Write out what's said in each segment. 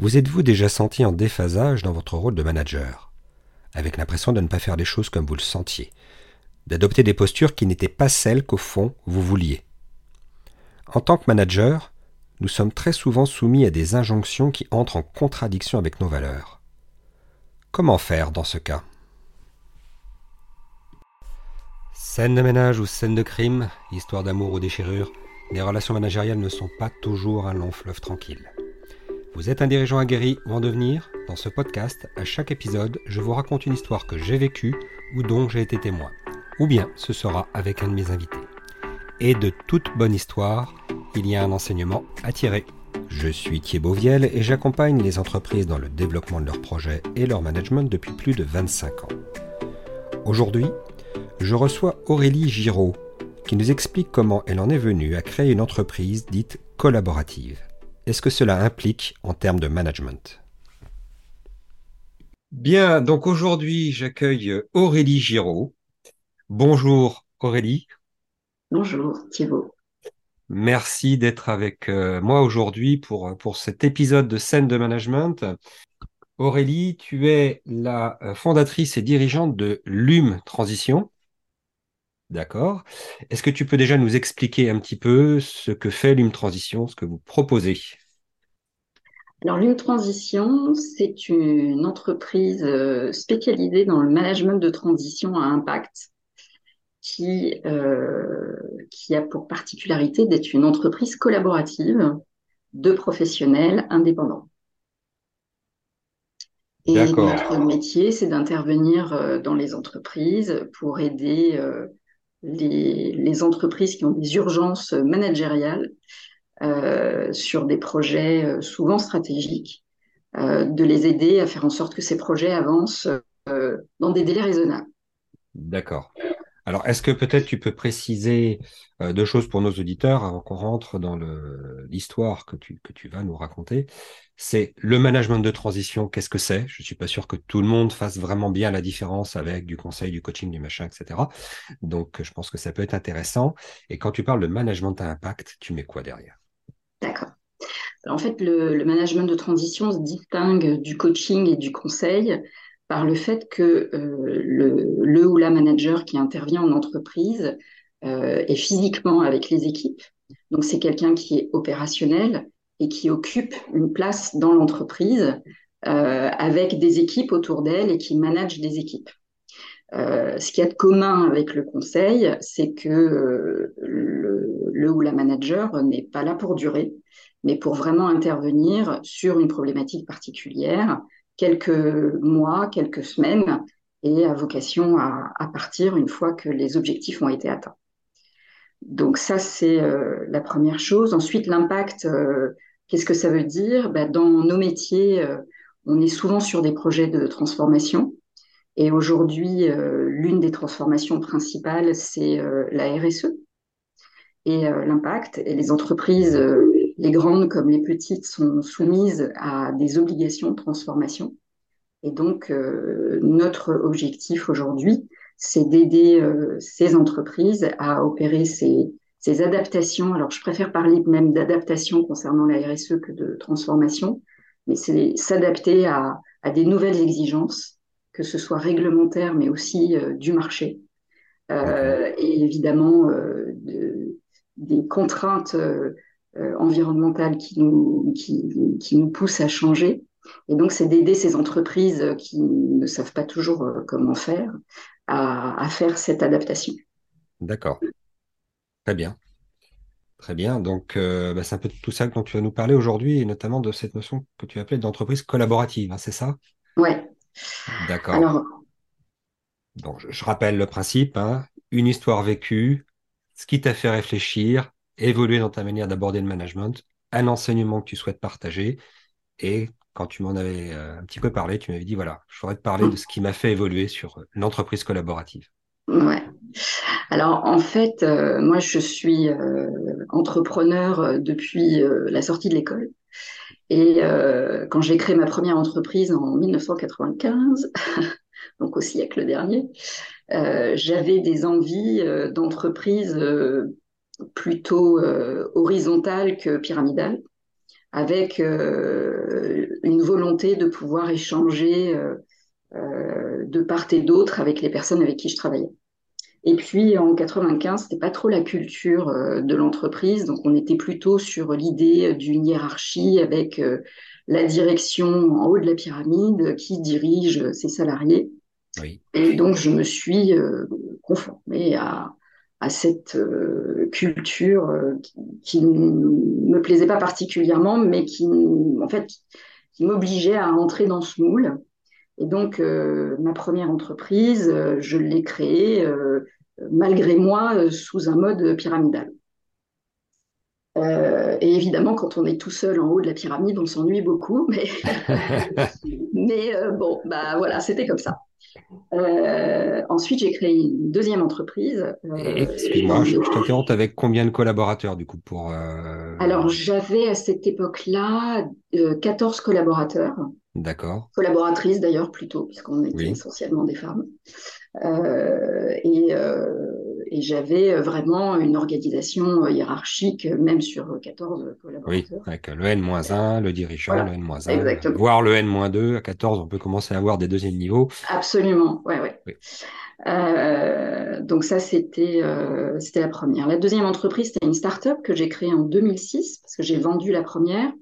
Vous êtes-vous déjà senti en déphasage dans votre rôle de manager, avec l'impression de ne pas faire les choses comme vous le sentiez, d'adopter des postures qui n'étaient pas celles qu'au fond vous vouliez En tant que manager, nous sommes très souvent soumis à des injonctions qui entrent en contradiction avec nos valeurs. Comment faire dans ce cas? Scène de ménage ou scène de crime, histoire d'amour ou déchirure, les relations managériales ne sont pas toujours un long fleuve tranquille. Vous êtes un dirigeant aguerri ou en devenir? Dans ce podcast, à chaque épisode, je vous raconte une histoire que j'ai vécue ou dont j'ai été témoin. Ou bien ce sera avec un de mes invités. Et de toute bonne histoire, il y a un enseignement à tirer. Je suis Thierry Viel et j'accompagne les entreprises dans le développement de leurs projets et leur management depuis plus de 25 ans. Aujourd'hui, je reçois Aurélie Giraud, qui nous explique comment elle en est venue à créer une entreprise dite collaborative est-ce que cela implique en termes de management? Bien, donc aujourd'hui, j'accueille Aurélie Giraud. Bonjour Aurélie. Bonjour Thibault. Merci d'être avec euh, moi aujourd'hui pour, pour cet épisode de scène de management. Aurélie, tu es la euh, fondatrice et dirigeante de LUM Transition. D'accord. Est-ce que tu peux déjà nous expliquer un petit peu ce que fait l'UM Transition, ce que vous proposez? Alors, l'UM Transition, c'est une entreprise euh, spécialisée dans le management de transition à impact qui, euh, qui a pour particularité d'être une entreprise collaborative de professionnels indépendants. Et notre métier, c'est d'intervenir euh, dans les entreprises pour aider les, entreprises qui ont des urgences managériales euh, sur des projets euh, souvent stratégiques, euh, de les aider à faire en sorte que ces projets avancent dans des délais raisonnables. D'accord. Alors, est-ce que peut-être tu peux préciser euh, deux choses pour nos auditeurs avant qu'on rentre dans l'histoire que tu, vas nous raconter? C'est le management de transition, qu'est-ce que c'est? Je ne suis pas sûr que tout le monde fasse vraiment bien la différence avec du conseil, du coaching, du machin, etc. Donc, je pense que ça peut être intéressant. Et quand tu parles de management à impact, tu mets quoi derrière? D'accord. En fait, le, management de transition se distingue du coaching et du conseil par le fait que euh, le, ou la manager qui intervient en entreprise euh, est physiquement avec les équipes. Donc c'est quelqu'un qui est opérationnel et qui occupe une place dans l'entreprise euh, avec des équipes autour d'elle et qui manage des équipes. ce qu'il y a de commun avec le conseil, c'est que le, le, ou la manager n'est pas là pour durer, mais pour vraiment intervenir sur une problématique particulière quelques mois, quelques semaines, et a vocation à, partir une fois que les objectifs ont été atteints. Donc ça, c'est euh, la première chose. Ensuite, l'impact, euh, qu'est-ce que ça veut dire? Ben, Dans nos métiers, euh, on est souvent sur des projets de transformation. Et aujourd'hui, l'une des transformations principales, c'est la RSE et l'impact. Et les entreprises les grandes comme les petites sont soumises à des obligations de transformation. Et donc, euh, notre objectif aujourd'hui, c'est d'aider euh, ces entreprises à opérer ces, ces, adaptations. Alors, je préfère parler même d'adaptation concernant la RSE que de transformation, mais c'est s'adapter à, à, des nouvelles exigences, que ce soit réglementaires, mais aussi euh, du marché. et évidemment, de, des contraintes euh, environnementales qui nous, qui, qui, nous poussent à changer. Et donc, c'est d'aider ces entreprises qui ne savent pas toujours euh, comment faire à, à faire cette adaptation. D'accord. Très bien. Très bien. Donc, euh, bah, c'est un peu tout ça dont tu vas nous parler aujourd'hui, et notamment de cette notion que tu appelais d'entreprise collaborative, hein, c'est ça? Oui. D'accord. Alors... Donc, je, rappelle le principe, hein, une histoire vécue, ce qui t'a fait réfléchir, évoluer dans ta manière d'aborder le management, un enseignement que tu souhaites partager. Et quand tu m'en avais euh, un petit peu parlé, tu m'avais dit, voilà, je voudrais te parler de ce qui m'a fait évoluer sur l'entreprise collaborative. Ouais. Alors en fait, euh, moi je suis euh, entrepreneur depuis la sortie de l'école. Et quand j'ai créé ma première entreprise en 1995, donc au siècle dernier, j'avais des envies d'entreprise plutôt euh, horizontale que pyramidale. avec une volonté de pouvoir échanger de part et d'autre avec les personnes avec qui je travaillais. Et puis en 95, c'était pas trop la culture euh, de l'entreprise, donc on était plutôt sur l'idée d'une hiérarchie avec euh, la direction en haut de la pyramide qui dirige ses salariés. Et donc je me suis euh, conformée à, à cette culture qui, ne me plaisait pas particulièrement, mais qui en fait qui m'obligeait à entrer dans ce moule. Et donc, ma première entreprise, je l'ai créée malgré moi, euh, sous un mode pyramidal. Euh, et évidemment, quand on est tout seul en haut de la pyramide, on s'ennuie beaucoup, mais, mais euh, bon, bah voilà, c'était comme ça. Ensuite, j'ai créé une deuxième entreprise. Excuse-moi, je, te t'interromps avec combien de collaborateurs du coup pour Alors, j'avais à cette époque-là 14 collaborateurs. D'accord. Collaboratrices d'ailleurs plutôt, puisqu'on était essentiellement des femmes. Euh, et, euh, et j'avais vraiment une organisation hiérarchique, même sur 14 collaborateurs. Oui, avec le N-1, le dirigeant, le N-1, voire le N-2. À 14, on peut commencer à avoir des deuxièmes niveaux. Absolument, ouais, ouais. Oui. Euh, donc ça, c'était euh, c'était la première. La deuxième entreprise, c'était une start-up que j'ai créée en 2006 parce que j'ai vendu la première.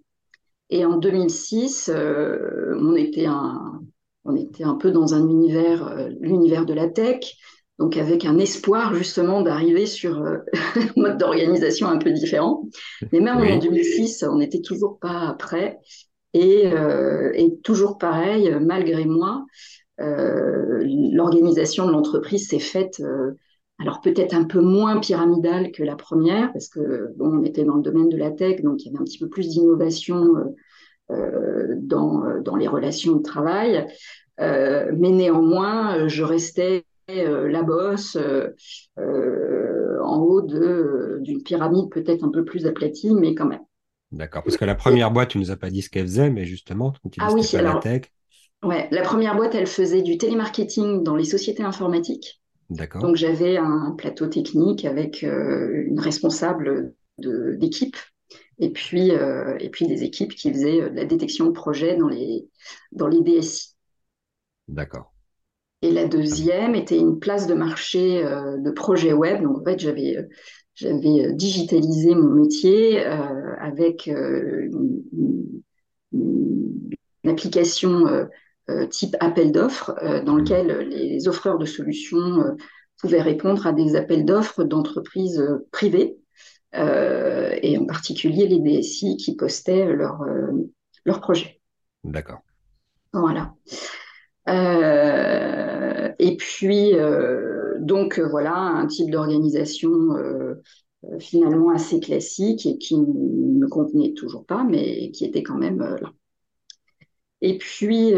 Et en 2006, euh, on était un on était un peu dans un univers, euh, l'univers de la tech, donc avec un espoir justement d'arriver sur euh, un mode d'organisation un peu différent. Mais même en 2006, on n'était toujours pas prêt. Et, euh, et, toujours pareil, malgré moi, l'organisation de l'entreprise s'est faite, alors peut-être un peu moins pyramidale que la première, parce que bon, on était dans le domaine de la tech, donc il y avait un petit peu plus d'innovation euh, dans, dans les relations de travail. Euh, mais néanmoins, je restais euh, la bosse en haut d'une pyramide peut-être un peu plus aplatie, mais quand même. D'accord, parce que la première boîte, tu nous as pas dit ce qu'elle faisait, mais justement, tu ah oui, alors, la tech. Ouais, la première boîte, elle faisait du télémarketing dans les sociétés informatiques. D'accord. Donc j'avais un plateau technique avec une responsable d'équipe et puis, euh, et puis des équipes qui faisaient euh, de la détection de projets dans les, dans les DSI. D'accord. Et la deuxième était une place de marché euh, de projet web. Donc, en fait, j'avais, j'avais digitalisé mon métier avec une, application type appel d'offres dans mmh. lequel les offreurs de solutions pouvaient répondre à des appels d'offres d'entreprises privées euh, et en particulier les DSI qui postaient leurs leur euh, projets. D'accord. Voilà. Euh, et puis, donc voilà, un type d'organisation finalement assez classique et qui ne me convenait toujours pas, mais qui était quand même là. Et puis,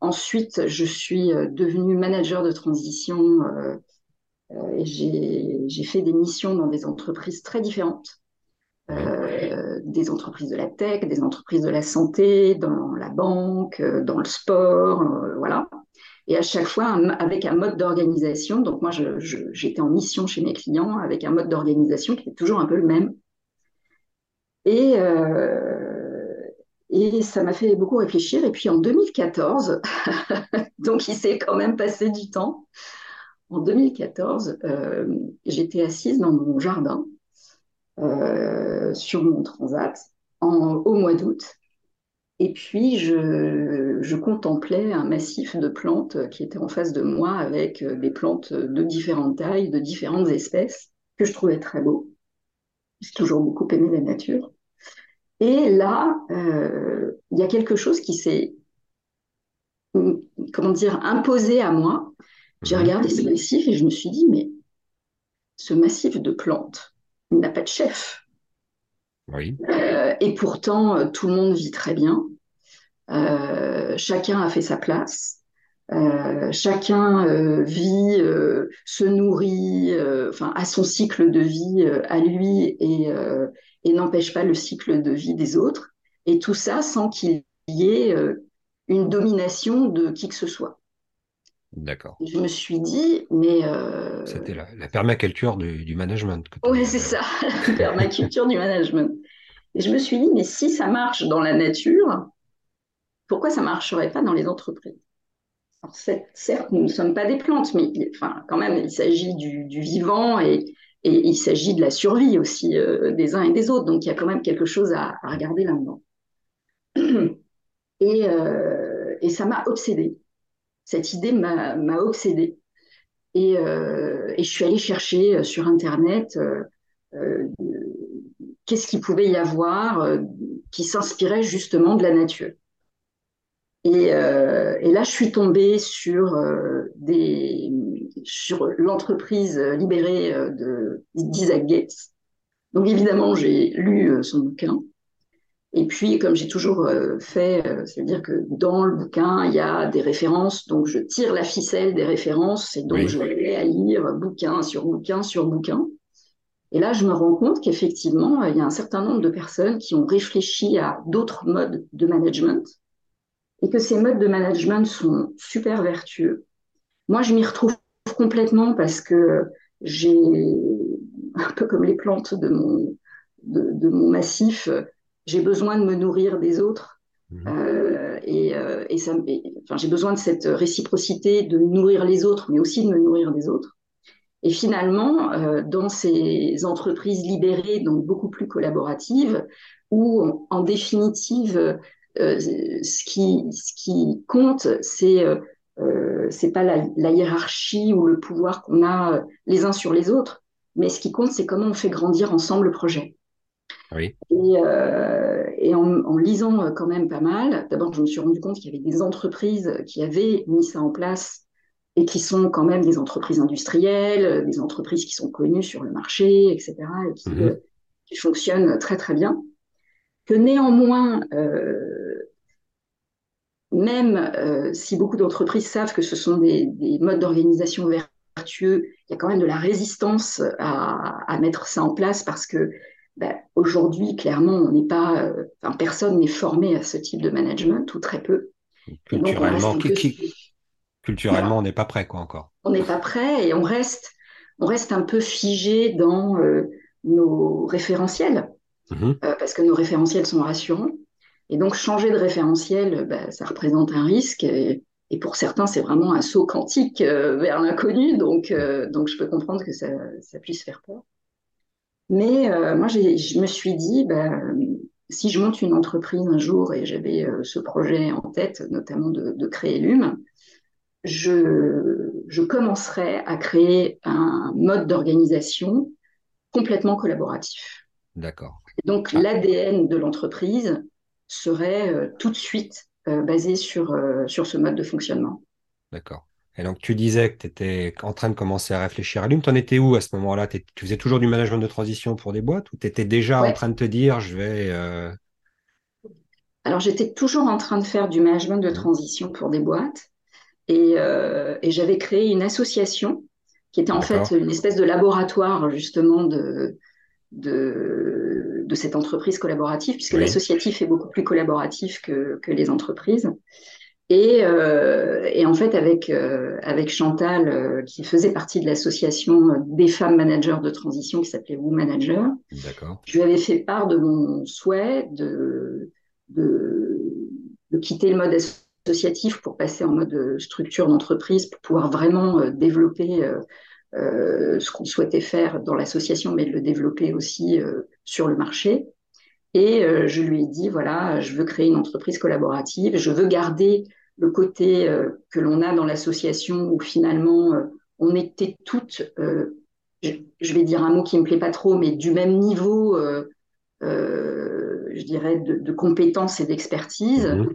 ensuite, je suis devenue manager de transition euh, j'ai fait des missions dans des entreprises très différentes. Euh, des entreprises de la tech, des entreprises de la santé, dans la banque, euh, dans le sport, voilà. Et à chaque fois avec un mode d'organisation. Donc moi, j'étais en mission chez mes clients avec un mode d'organisation qui est toujours un peu le même. Et, et ça m'a fait beaucoup réfléchir. Et puis en 2014, donc il s'est quand même passé du temps, en 2014, euh, j'étais assise dans mon jardin euh, sur mon transat au mois d'août. Et puis, je, contemplais un massif de plantes qui était en face de moi avec euh, des plantes de différentes tailles, de différentes espèces, que je trouvais très beau. J'ai toujours beaucoup aimé la nature. Et là, il y a quelque chose qui s'est, comment dire, imposé à moi, j'ai regardé ce massif et je me suis dit, mais ce massif de plantes, n'a pas de chef. Oui. Euh, et pourtant, euh, tout le monde vit très bien. Euh, chacun a fait sa place. chacun vit, se nourrit, enfin, a son cycle de vie à lui et, et n'empêche pas le cycle de vie des autres. Et tout ça sans qu'il y ait une domination de qui que ce soit. D'accord. Je me suis dit, mais. Euh, C'était la, permaculture du, management. Oui, c'est ça, la permaculture du management. Et je me suis dit, mais si ça marche dans la nature, pourquoi ça ne marcherait pas dans les entreprises? Alors, Certes, nous ne sommes pas des plantes, mais enfin, quand même, il s'agit du, vivant et, et, il s'agit de la survie aussi euh, des uns et des autres. Donc, il y a quand même quelque chose à, regarder là-dedans. Et, euh, et, ça m'a obsédée. Cette idée m'a obsédée. Et, euh, et, je suis allée chercher sur Internet qu'est-ce qu'il pouvait y avoir qui s'inspirait justement de la nature. Euh, et, là, je suis tombée sur, euh, sur l'entreprise libérée euh, d'Isaac Gates. Donc évidemment, j'ai lu son bouquin. Et puis, comme j'ai toujours fait, c'est-à-dire que dans le bouquin, il y a des références, donc je tire la ficelle des références, et donc je vais à lire bouquin sur bouquin sur bouquin. Et là, je me rends compte qu'effectivement, il y a un certain nombre de personnes qui ont réfléchi à d'autres modes de management, et que ces modes de management sont super vertueux. Moi, je m'y retrouve complètement parce que j'ai, un peu comme les plantes de mon, de, mon massif, j'ai besoin de me nourrir des autres. Mmh. Euh, et, euh, et, ça, enfin, j'ai besoin de cette réciprocité de nourrir les autres, mais aussi de me nourrir des autres. Et finalement, euh, dans ces entreprises libérées, donc beaucoup plus collaboratives, où en définitive, euh, ce, qui, ce qui compte, c'est c'est pas la, hiérarchie ou le pouvoir qu'on a les uns sur les autres, mais ce qui compte, c'est comment on fait grandir ensemble le projet. Oui. Et, et en, lisant quand même pas mal, d'abord, je me suis rendu compte qu'il y avait des entreprises qui avaient mis ça en place et qui sont quand même des entreprises industrielles, des entreprises qui sont connues sur le marché, etc., et qui, mm-hmm. qui fonctionnent très très bien. Que néanmoins, même euh, si beaucoup d'entreprises savent que ce sont des, modes d'organisation vertueux, il y a quand même de la résistance à, mettre ça en place parce que ben, aujourd'hui, clairement, on n'est pas, euh, personne n'est formé à ce type de management ou très peu. Culturellement, culturellement, on n'est pas prêt, quoi, encore. On n'est pas prêt et on reste, on reste un peu figé dans euh, nos référentiels mmh parce que nos référentiels sont rassurants. Et donc, changer de référentiel, bah, ça représente un risque. Et, pour certains, c'est vraiment un saut quantique euh, vers l'inconnu. Donc, euh, donc, je peux comprendre que ça, ça puisse faire peur. Mais euh, moi, je me suis dit, bah, si je monte une entreprise un jour et j'avais ce projet en tête, notamment de, de créer l'UM, je, je commencerai à créer un mode d'organisation complètement collaboratif. D'accord. Donc, ah. l'ADN de l'entreprise, serait euh, tout de suite euh, basé sur, euh, sur ce mode de fonctionnement. D'accord. Et donc, tu disais que tu étais en train de commencer à réfléchir à l'UM. Tu en étais où à ce moment-là? Tu faisais toujours du management de transition pour des boîtes ou tu étais déjà en train de te dire je vais. Alors, j'étais toujours en train de faire du management de mmh. transition pour des boîtes et, et j'avais créé une association qui était en fait une espèce de laboratoire justement de, de, de cette entreprise collaborative, puisque l'associatif est beaucoup plus collaboratif que, que les entreprises. Et, euh, et, en fait, avec, euh, avec Chantal, euh, qui faisait partie de l'association des femmes managers de transition qui s'appelait Woo Manager, je lui avais fait part de mon souhait de, de, de quitter le mode associatif pour passer en mode structure d'entreprise, pour pouvoir vraiment développer euh, ce qu'on souhaitait faire dans l'association, mais de le développer aussi euh, sur le marché. Et euh, je lui ai dit, voilà, je veux créer une entreprise collaborative, je veux garder le côté que l'on a dans l'association où finalement on était toutes, je, vais dire un mot qui me plaît pas trop, mais du même niveau, je dirais, de, compétences et d'expertise. Mmh.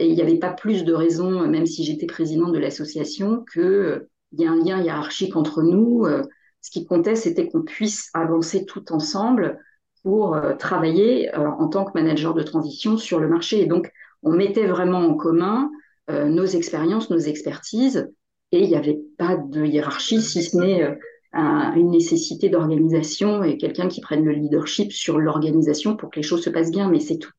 et il n'y avait pas plus de raison, même si j'étais présidente de l'association, que il y a un lien hiérarchique entre nous. Euh, ce qui comptait, c'était qu'on puisse avancer tout ensemble pour euh, travailler euh, en tant que manager de transition sur le marché. Et donc, on mettait vraiment en commun nos expériences, nos expertises, et il n'y avait pas de hiérarchie, si ce n'est une nécessité d'organisation et quelqu'un qui prenne le leadership sur l'organisation pour que les choses se passent bien, mais c'est tout.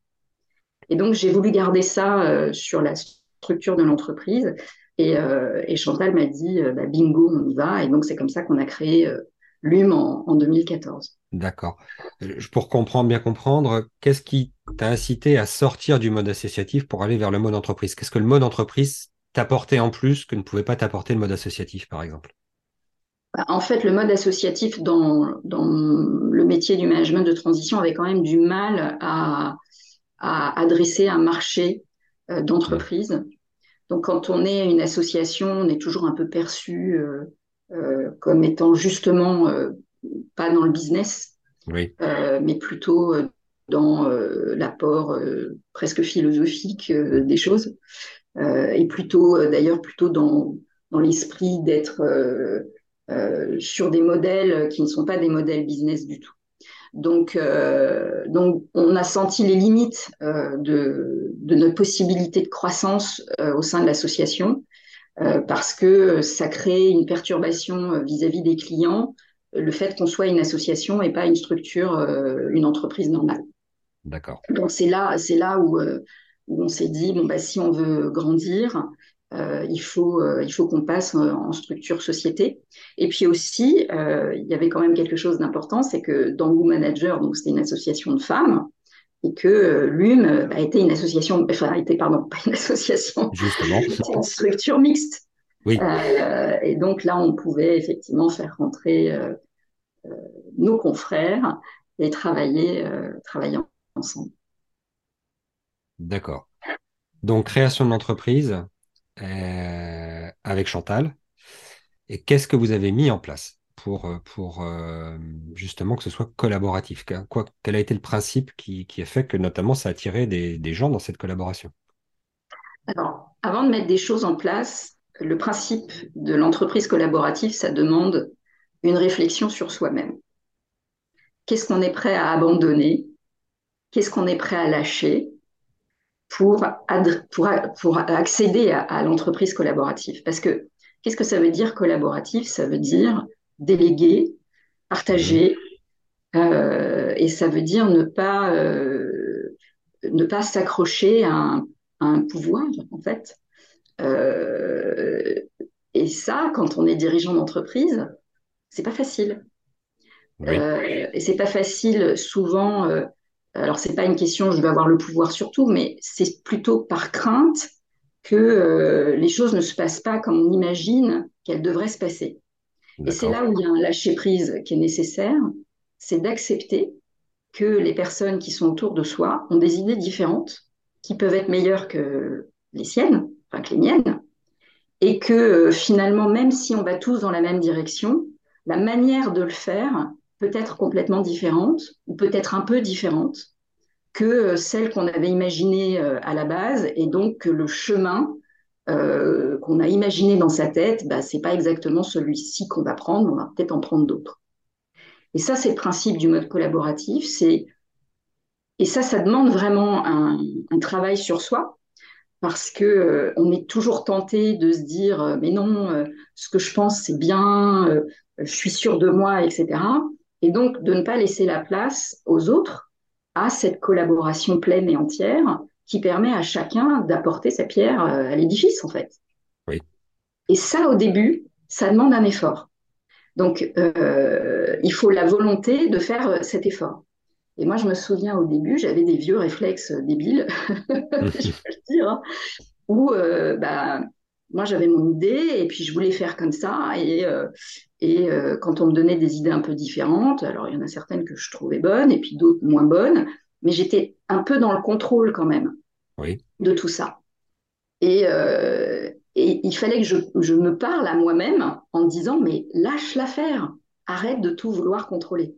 Et donc, j'ai voulu garder ça sur la structure de l'entreprise. Et, euh, Chantal m'a dit, euh, bah, bingo, on y va. Et donc, c'est comme ça qu'on a créé euh, l'UM en, 2014. D'accord. Pour comprendre, bien comprendre, qu'est-ce qui t'a incité à sortir du mode associatif pour aller vers le mode entreprise? Qu'est-ce que le mode entreprise t'apportait en plus que ne pouvait pas t'apporter le mode associatif, par exemple? Bah, en fait, le mode associatif dans, dans le métier du management de transition avait quand même du mal à, à adresser un marché euh, d'entreprise. Donc, quand on est une association, on est toujours un peu perçu euh, euh, comme étant justement pas dans le business, mais plutôt dans l'apport presque philosophique des choses, et plutôt d'ailleurs plutôt dans, dans l'esprit d'être euh, sur des modèles qui ne sont pas des modèles business du tout. Donc, euh, donc on a senti les limites euh, de, de, notre possibilité de croissance au sein de l'association parce que ça crée une perturbation vis-à-vis des clients, le fait qu'on soit une association et pas une structure, une entreprise normale. D'accord. Donc c'est là, c'est là où, où on s'est dit bon bah si on veut grandir, euh, il faut, euh, il faut qu'on passe en, structure société. Et puis aussi, euh, il y avait quand même quelque chose d'important, c'est que dans Woo Manager, donc c'était une association de femmes, et que l'UM a été une association, enfin, a été, pardon, pas une association, Justement. une structure mixte. Oui. et donc là, on pouvait effectivement faire rentrer nos confrères et travailler, travailler ensemble. D'accord. Donc, création de l'entreprise, euh, avec Chantal. Et qu'est-ce que vous avez mis en place? Pour, euh, euh, justement que ce soit collaboratif Quel a été le principe qui, a fait que notamment ça a attiré des, gens dans cette collaboration? Alors, avant de mettre des choses en place, le principe de l'entreprise collaborative, ça demande une réflexion sur soi-même. Qu'est-ce qu'on est prêt à abandonner? Qu'est-ce qu'on est prêt à lâcher pour accéder à, l'entreprise collaborative? Parce que qu'est-ce que ça veut dire collaboratif? Ça veut dire déléguer, partager, euh, et ça veut dire ne pas, euh, ne pas s'accrocher à, un pouvoir, en fait. Euh, et ça, quand on est dirigeant d'entreprise, c'est pas facile. et c'est pas facile souvent alors c'est pas une question je veux avoir le pouvoir sur tout, mais c'est plutôt par crainte que les choses ne se passent pas comme on imagine qu'elles devraient se passer. Et c'est là où il y a un lâcher prise qui est nécessaire, c'est d'accepter que les personnes qui sont autour de soi ont des idées différentes, qui peuvent être meilleures que les siennes, enfin que les miennes, et que euh, finalement, même si on va tous dans la même direction, la manière de le faire peut être complètement différente, ou peut-être un peu différente, que euh, celle qu'on avait imaginée euh, à la base, et donc que le chemin euh, qu'on a imaginé dans sa tête, bah, c'est pas exactement celui-ci qu'on va prendre, on va peut-être en prendre d'autres. Et ça, c'est le principe du mode collaboratif, et ça, ça demande vraiment un, travail sur soi, parce que on est toujours tenté de se dire mais non, ce que je pense c'est bien, je suis sûr de moi, etc et donc de ne pas laisser la place aux autres à cette collaboration pleine et entière qui permet à chacun d'apporter sa pierre euh, à l'édifice, en fait. Oui. Et ça, au début, ça demande un effort. Donc, euh, il faut la volonté de faire euh, cet effort. Et moi, je me souviens au début, j'avais des vieux réflexes débiles, je peux le dire, hein, où bah, moi, j'avais mon idée et puis je voulais faire comme ça. Et, et euh, quand on me donnait des idées un peu différentes, alors il y en a certaines que je trouvais bonnes et puis d'autres moins bonnes, mais j'étais un peu dans le contrôle quand même de tout ça. Et, euh, et il fallait que je, je me parle à moi-même en disant, mais lâche l'affaire, arrête de tout vouloir contrôler.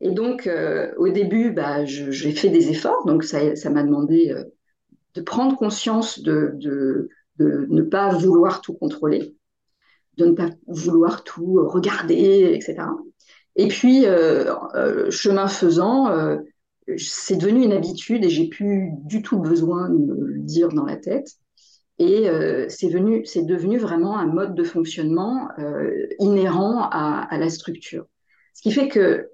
Et donc, euh, au début, bah, j'ai fait des efforts, donc ça, ça m'a demandé de prendre conscience de, de, de ne pas vouloir tout contrôler de ne pas vouloir tout regarder, etc. Et puis, euh, euh, chemin faisant, euh, c'est devenu une habitude et j'ai plus du tout besoin de me le dire dans la tête. Et c'est venu, c'est devenu vraiment un mode de fonctionnement inhérent à, la structure. Ce qui fait que,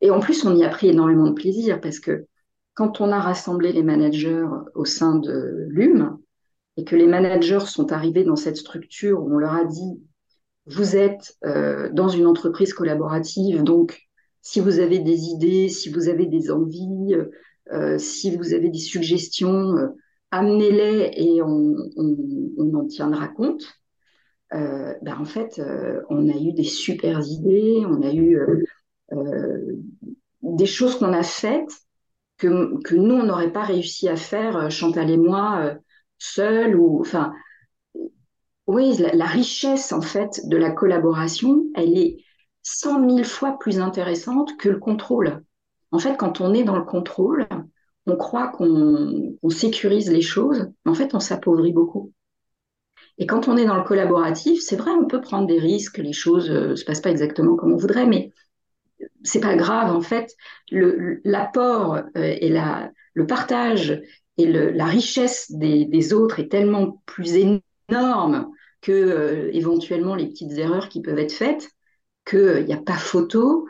et en plus, on y a pris énormément de plaisir parce que quand on a rassemblé les managers au sein de l'UM, et que les managers sont arrivés dans cette structure où on leur a dit, vous êtes dans une entreprise collaborative, donc si vous avez des idées, si vous avez des envies, si vous avez des suggestions, amenez-les et on, en tiendra compte. Ben, en fait, on a eu des super idées, on a eu des choses qu'on a faites que, que nous, on n'aurait pas réussi à faire, Chantal et moi, seuls. Ou, enfin, oui, la, richesse, en fait, de la collaboration, elle est cent mille fois plus intéressante que le contrôle. En fait, quand on est dans le contrôle, on croit qu'on sécurise les choses, mais en fait, on s'appauvrit beaucoup. Et quand on est dans le collaboratif, c'est vrai, on peut prendre des risques, les choses ne se passent pas exactement comme on voudrait, mais c'est pas grave. En fait, l'apport euh, et le partage et la richesse des, autres est tellement plus énorme que euh, éventuellement les petites erreurs qui peuvent être faites qu'il n'y a pas photo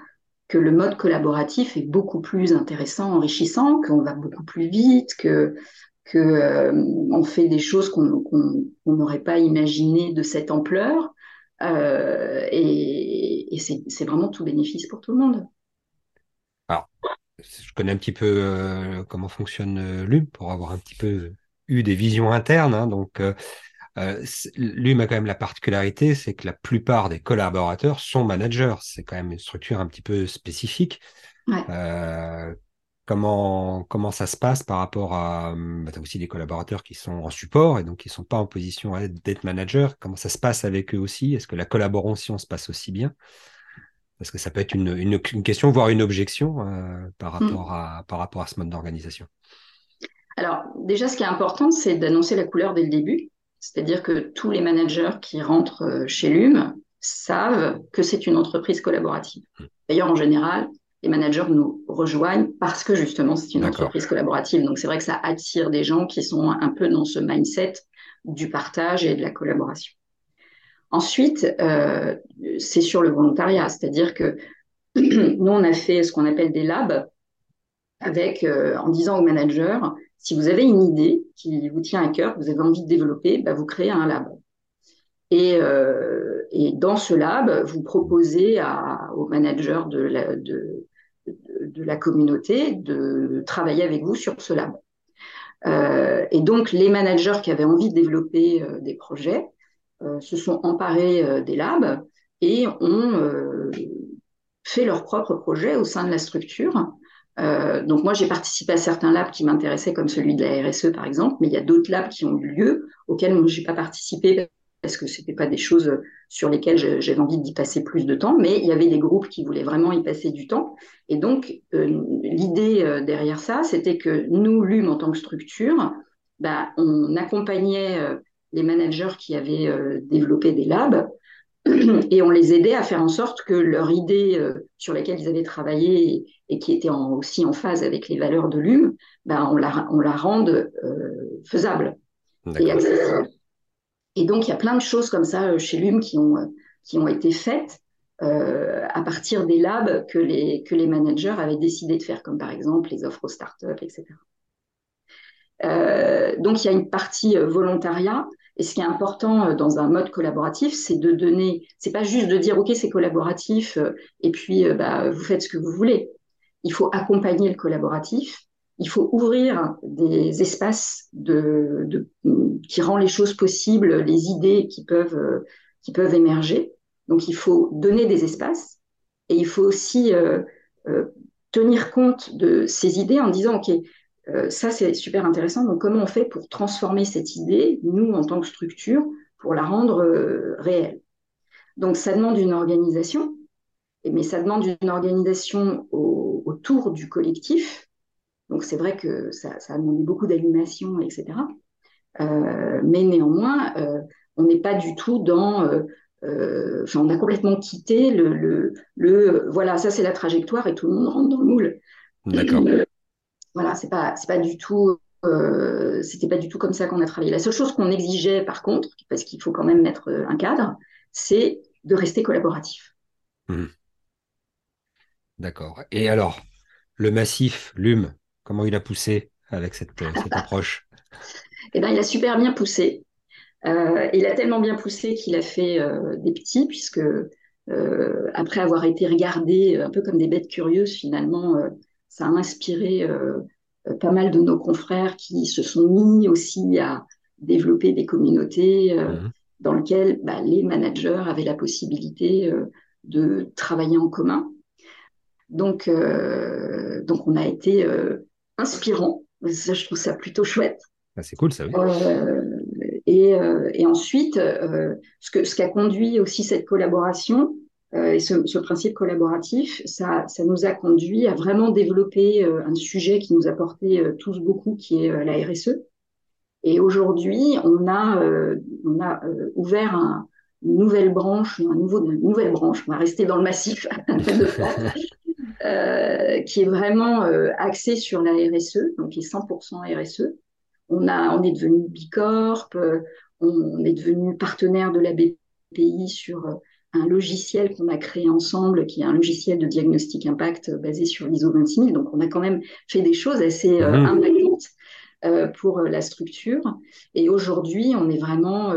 que le mode collaboratif est beaucoup plus intéressant, enrichissant, qu'on va beaucoup plus vite, que que euh, fait des choses qu'on n'aurait pas imaginées de cette ampleur, euh, et, c'est vraiment tout bénéfice pour tout le monde. Alors, je connais un petit peu euh, comment fonctionne l'UM pour avoir un petit peu eu des visions internes, hein, donc euh, L'UM a quand même la particularité, c'est que la plupart des collaborateurs sont managers. C'est quand même une structure un petit peu spécifique. Euh, comment, comment ça se passe par rapport à... Bah, tu as aussi des collaborateurs qui sont en support et donc qui ne sont pas en position d'être manager. Comment ça se passe avec eux aussi? Est-ce que la collaboration se passe aussi bien? Parce que ça peut être une, une, question, voire une objection euh, par, mm. rapport à, par rapport à ce mode d'organisation. Alors, déjà, ce qui est important, c'est d'annoncer la couleur dès le début. C'est-à-dire que tous les managers qui rentrent euh, chez LUM savent que c'est une entreprise collaborative. Hmm. D'ailleurs, en général, les managers nous rejoignent parce que justement, c'est une entreprise collaborative. Donc, c'est vrai que ça attire des gens qui sont un peu dans ce mindset du partage et de la collaboration. Ensuite, euh, c'est sur le volontariat, c'est-à-dire que nous, on a fait ce qu'on appelle des labs avec, euh, en disant aux managers, si vous avez une idée qui vous tient à cœur, que vous avez envie de développer, bah, vous créez un lab. Et, euh, et, dans ce lab, vous proposez aux managers de la, communauté de travailler avec vous sur ce lab. Euh, et donc, les managers qui avaient envie de développer euh, des projets se sont emparés des labs et ont fait leur propre projet au sein de la structure euh, donc moi, j'ai participé à certains labs qui m'intéressaient, comme celui de la RSE par exemple, mais il y a d'autres labs qui ont eu lieu auxquels je n'ai pas participé parce que c'était pas des choses sur lesquelles j'avais envie d'y passer plus de temps, mais il y avait des groupes qui voulaient vraiment y passer du temps. Et donc euh, l'idée euh, derrière ça, c'était que nous, LUM en tant que structure, bah, on accompagnait les managers qui avaient développé des labs et on les aidait à faire en sorte que leur idée euh, sur laquelle ils avaient travaillé et, qui était aussi en phase avec les valeurs de l'UM, ben on, la, on la rende euh, faisable et accessible. Et donc, il y a plein de choses comme ça euh, chez l'UM qui ont, qui ont été faites à partir des labs que les, que les managers avaient décidé de faire, comme par exemple les offres aux startups, etc. donc, il y a une partie volontariat et ce qui est important euh, dans un mode collaboratif, c'est de donner, c'est pas juste de dire ok c'est collaboratif euh, et puis euh, bah, vous faites ce que vous voulez. Il faut accompagner le collaboratif. Il faut ouvrir des espaces qui rend les choses possibles, les idées qui peuvent qui peuvent émerger. Donc il faut donner des espaces et il faut aussi tenir compte de ces idées en disant ok euh, ça, c'est super intéressant. Donc, comment on fait pour transformer cette idée, nous, en tant que structure, pour la rendre euh, réelle? Donc, ça demande une organisation, mais ça demande une organisation autour du collectif. Donc, c'est vrai que ça, a demandé beaucoup d'animation, etc. Euh, mais néanmoins, on n'est pas du tout dans... Enfin, on a complètement quitté le, le voilà, ça c'est la trajectoire et tout le monde rentre dans le moule. D'accord voilà, c'est pas, c'est pas du tout, euh, c'était pas du tout comme ça qu'on a travaillé. La seule chose qu'on exigeait, par contre, parce qu'il faut quand même mettre euh, un cadre, c'est de rester collaboratif. Mmh. D'accord. Et alors, le massif, l'UM, comment il a poussé avec cette, euh, cette approche? Eh bien, il a super bien poussé. il a tellement bien poussé qu'il a fait des petits, puisque après avoir été regardé un peu comme des bêtes curieuses, finalement, ça a inspiré pas mal de nos confrères qui se sont mis aussi à développer des communautés mmh. dans lesquelles bah, les managers avaient la possibilité de travailler en commun. Donc, euh, donc on a été euh, inspirant. Ça, je trouve ça plutôt chouette. Ah, c'est cool, ça. Oui. Euh, et, et, ensuite, ce, que, ce qui a conduit aussi cette collaboration et ce, ce, principe collaboratif, ça, ça nous a conduit à vraiment développer un sujet qui nous a porté tous beaucoup, qui est la RSE. Et aujourd'hui, on a, on a ouvert un, une nouvelle branche, un nouveau, une nouvelle branche, on va rester dans le massif de euh, qui est vraiment euh, axée sur la RSE, donc qui est 100% RSE. On, a, on est devenu Bicorp, euh, on, est devenu partenaire de la BPI sur euh, un logiciel qu'on a créé ensemble, qui est un logiciel de diagnostic impact basé sur l'ISO 26000. Donc, on a quand même fait des choses assez mmh. impactantes pour la structure. Et aujourd'hui, on est vraiment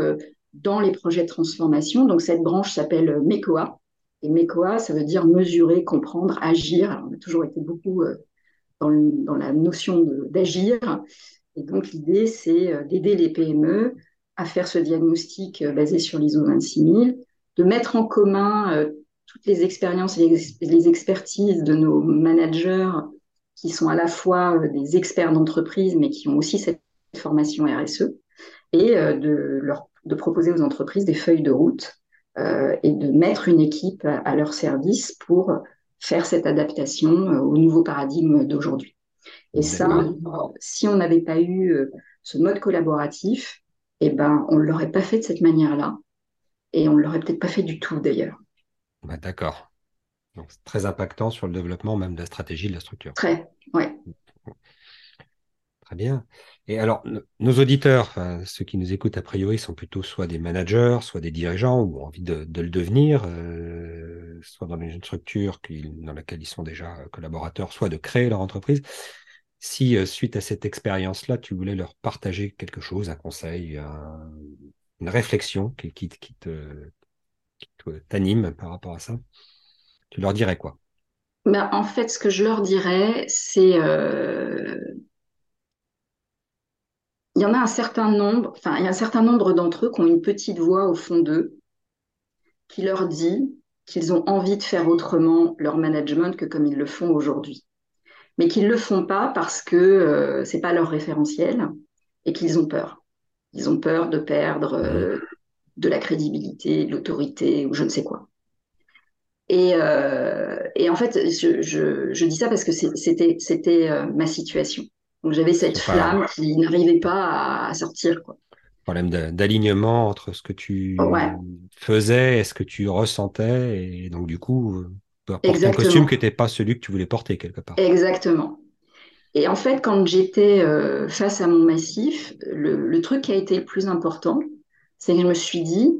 dans les projets de transformation. Donc cette branche s'appelle MECOA. Et MECOA, ça veut dire mesurer, comprendre, agir. on a toujours été beaucoup euh, dans, la notion d'agir. Et donc l'idée, c'est euh, d'aider les PME à faire ce diagnostic euh, basé sur l'ISO 26000, de mettre en commun toutes les expériences et les, expertises de nos managers qui sont à la fois des experts d'entreprise, mais qui ont aussi cette formation RSE, et de leur de proposer aux entreprises des feuilles de route euh, et de mettre une équipe à, leur service pour faire cette adaptation euh, au nouveau paradigme d'aujourd'hui. Et ça, si on n'avait pas eu euh, ce mode collaboratif, eh ben, on ne l'aurait pas fait de cette manière-là. Et on ne l'aurait peut-être pas fait du tout d'ailleurs. Bah, D'accord. Donc, c'est très impactant sur le développement même de la stratégie de la structure. Très, ouais. Très bien. Et alors, nos auditeurs, ceux qui nous écoutent a priori, sont plutôt soit des managers, soit des dirigeants ou ont envie de, le devenir, euh, soit dans une structure dans laquelle ils sont déjà collaborateurs, soit de créer leur entreprise. Si, euh, suite à cette expérience-là, tu voulais leur partager quelque chose, un conseil, une réflexion qui, t'anime par rapport à ça, tu leur dirais quoi? Ben, En fait, ce que je leur dirais, c'est euh, il y en a un certain nombre, enfin, il y a un certain nombre d'entre eux qui ont une petite voix au fond d'eux qui leur dit qu'ils ont envie de faire autrement leur management que comme ils le font aujourd'hui. Mais qu'ils ne le font pas parce que euh, c'est pas leur référentiel et qu'ils ont peur. Ils ont peur de perdre euh, de la crédibilité, de l'autorité ou je ne sais quoi. Et, euh, et en fait, je, je, je, dis ça parce que c'était c'était ma situation. Donc j'avais cette flamme qui n'arrivait pas à, sortir. Quoi. Problème d'alignement entre ce que tu faisais et ce que tu ressentais. Et donc du coup, porter un costume qui n'était pas celui que tu voulais porter quelque part. Exactement. Et en fait, quand j'étais euh, face à mon massif, le, truc qui a été le plus important, c'est que je me suis dit,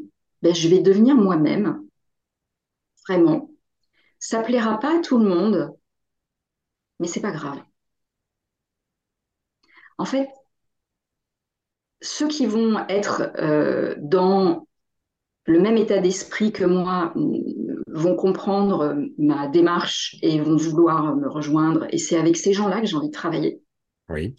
ben, je vais devenir moi-même, vraiment. Ça plaira pas à tout le monde, mais c'est pas grave. En fait, ceux qui vont être euh, dans le même état d'esprit que moi vont comprendre ma démarche et vont vouloir me rejoindre. Et c'est avec ces gens-là que j'ai envie de travailler. Oui.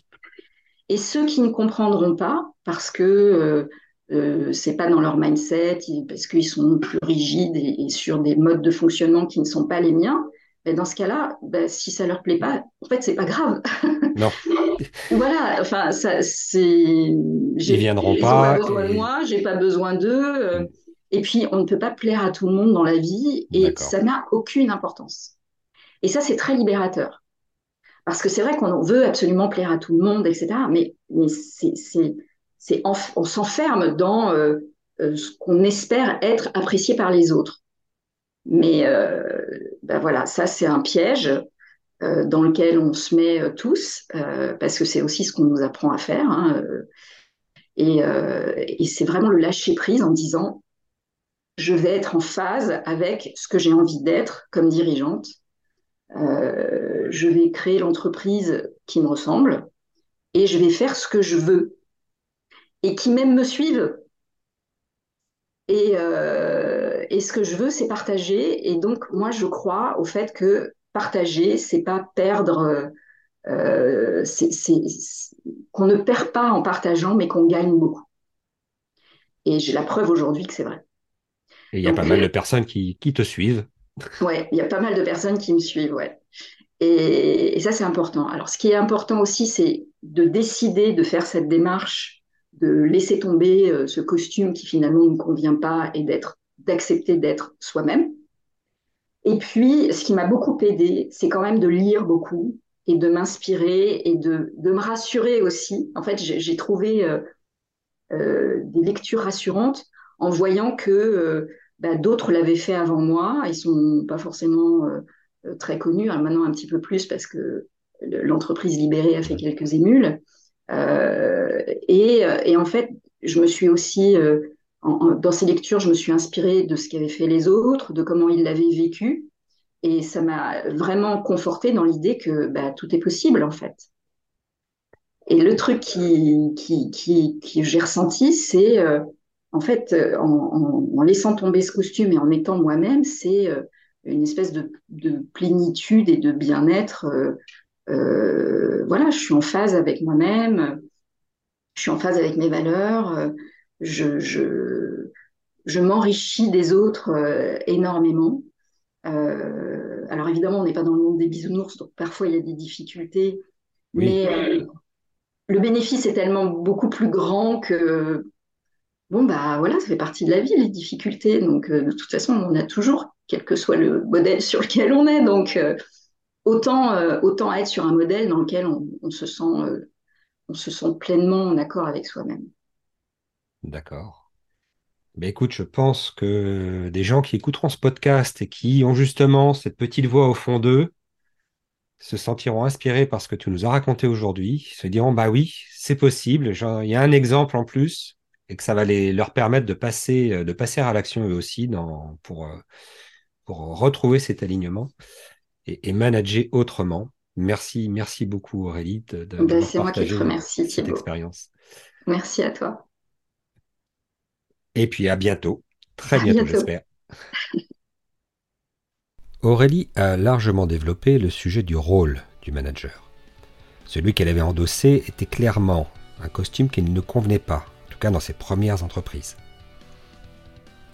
Et ceux qui ne comprendront pas, parce que euh, euh c'est pas dans leur mindset, parce qu'ils sont plus rigides et, sur des modes de fonctionnement qui ne sont pas les miens, ben dans ce cas-là, ben si ça leur plaît pas, en fait, c'est pas grave. Non. voilà, enfin, ça, c'est. Ils viendront pas. Ils pas besoin de moi, j'ai pas besoin d'eux. Euh. Et puis, on ne peut pas plaire à tout le monde dans la vie et ça n'a aucune importance. Et ça, c'est très libérateur. Parce que c'est vrai qu'on veut absolument plaire à tout le monde, etc. Mais, mais c'est, c'est, on s'enferme dans euh, euh, ce qu'on espère être apprécié par les autres. Mais ben voilà, ça, c'est un piège. Euh, dans lequel on se met euh, tous, euh, parce que c'est aussi ce qu'on nous apprend à faire. Hein, et, et c'est vraiment le lâcher prise en disant je vais être en phase avec ce que j'ai envie d'être comme dirigeante. Euh, je vais créer l'entreprise qui me ressemble et je vais faire ce que je veux et qui même me suivent. Et, et ce que je veux, c'est partager. Et donc, moi, je crois au fait que partager, c'est pas perdre. Euh, qu'on ne perd pas en partageant, mais qu'on gagne beaucoup. Et j'ai la preuve aujourd'hui que c'est vrai. Et il y a pas mal de personnes qui, qui te suivent. Ouais, il y a pas mal de personnes qui me suivent, ouais. Et, ça, c'est important. Alors, ce qui est important aussi, c'est de décider de faire cette démarche, de laisser tomber euh, ce costume qui finalement ne convient pas et d'être, d'accepter d'être soi-même. Et puis, ce qui m'a beaucoup aidé, c'est quand même de lire beaucoup et de m'inspirer et de, de, me rassurer aussi. En fait, j'ai trouvé euh, euh, des lectures rassurantes en voyant que euh, bah, d'autres l'avaient fait avant moi. Ils sont pas forcément euh, très connus, hein, maintenant un petit peu plus parce que l'entreprise libérée a fait quelques émules. Et, en fait, je me suis aussi, dans ces lectures, je me suis inspirée de ce qu'avaient fait les autres, de comment ils l'avaient vécu. Et ça m'a vraiment conforté dans l'idée que bah, tout est possible en fait. Et le truc qui, qui, qui, j'ai ressenti, c'est euh, en fait, euh, en, en, laissant tomber ce costume et en étant moi-même, c'est euh, une espèce de, de, plénitude et de bien-être. Euh, voilà, je suis en phase avec moi-même, je suis en phase avec mes valeurs, je, je, je m'enrichis des autres énormément. alors évidemment, on n'est pas dans le monde des bisounours, donc parfois il y a des difficultés, mais le bénéfice est tellement beaucoup plus grand que bon bah voilà, ça fait partie de la vie les difficultés. Donc euh, de toute façon, on a toujours, quel que soit le modèle sur lequel on est. Donc euh, autant euh, autant être sur un modèle dans lequel on, se sent pleinement en accord avec soi-même. D'accord. Mais écoute, je pense que des gens qui écouteront ce podcast et qui ont justement cette petite voix au fond d'eux, se sentiront inspirés par ce que tu nous as raconté aujourd'hui, se diront bah oui, c'est possible, il y a un exemple en plus et que ça va les, leur permettre de passer, euh, de passer à l'action eux aussi dans, pour, euh, pour retrouver cet alignement et, manager autrement. Merci, merci beaucoup Aurélie de, de, ben, C'est moi qui te remercie cette expérience. Merci à toi. Et puis à bientôt, très bientôt j'espère. Aurélie a largement développé le sujet du rôle du manager. Celui qu'elle avait endossé était clairement un costume qui ne convenait pas, dans ses premières entreprises.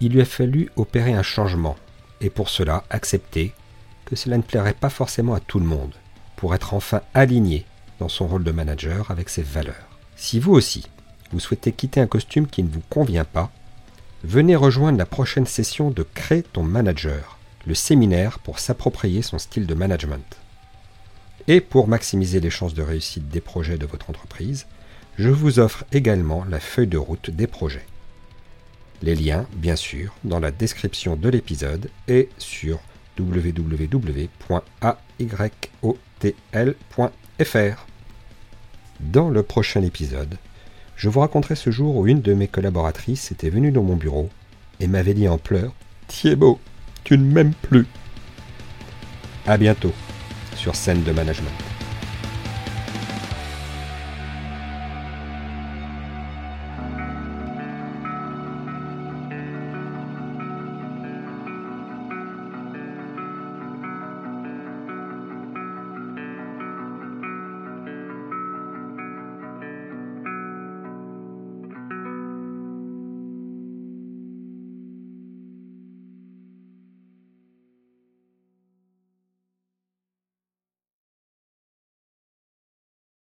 Il lui a fallu opérer un changement, et pour cela accepter que cela ne plairait pas forcément à tout le monde, pour être enfin aligné dans son rôle de manager avec ses valeurs. Si vous aussi, vous souhaitez quitter un costume qui ne vous convient pas, venez rejoindre la prochaine session de Crée ton manager le séminaire pour s'approprier son style de management. Et pour maximiser les chances de réussite des projets de votre entreprise, je vous offre également la feuille de route des projets. Les liens, bien sûr, dans la description de l'épisode et sur www.ayotl.fr. Dans le prochain épisode, je vous raconterai ce jour où une de mes collaboratrices était venue dans mon bureau et m'avait dit en pleurs Thibaut, tu ne m'aimes plus. À bientôt sur scène de management.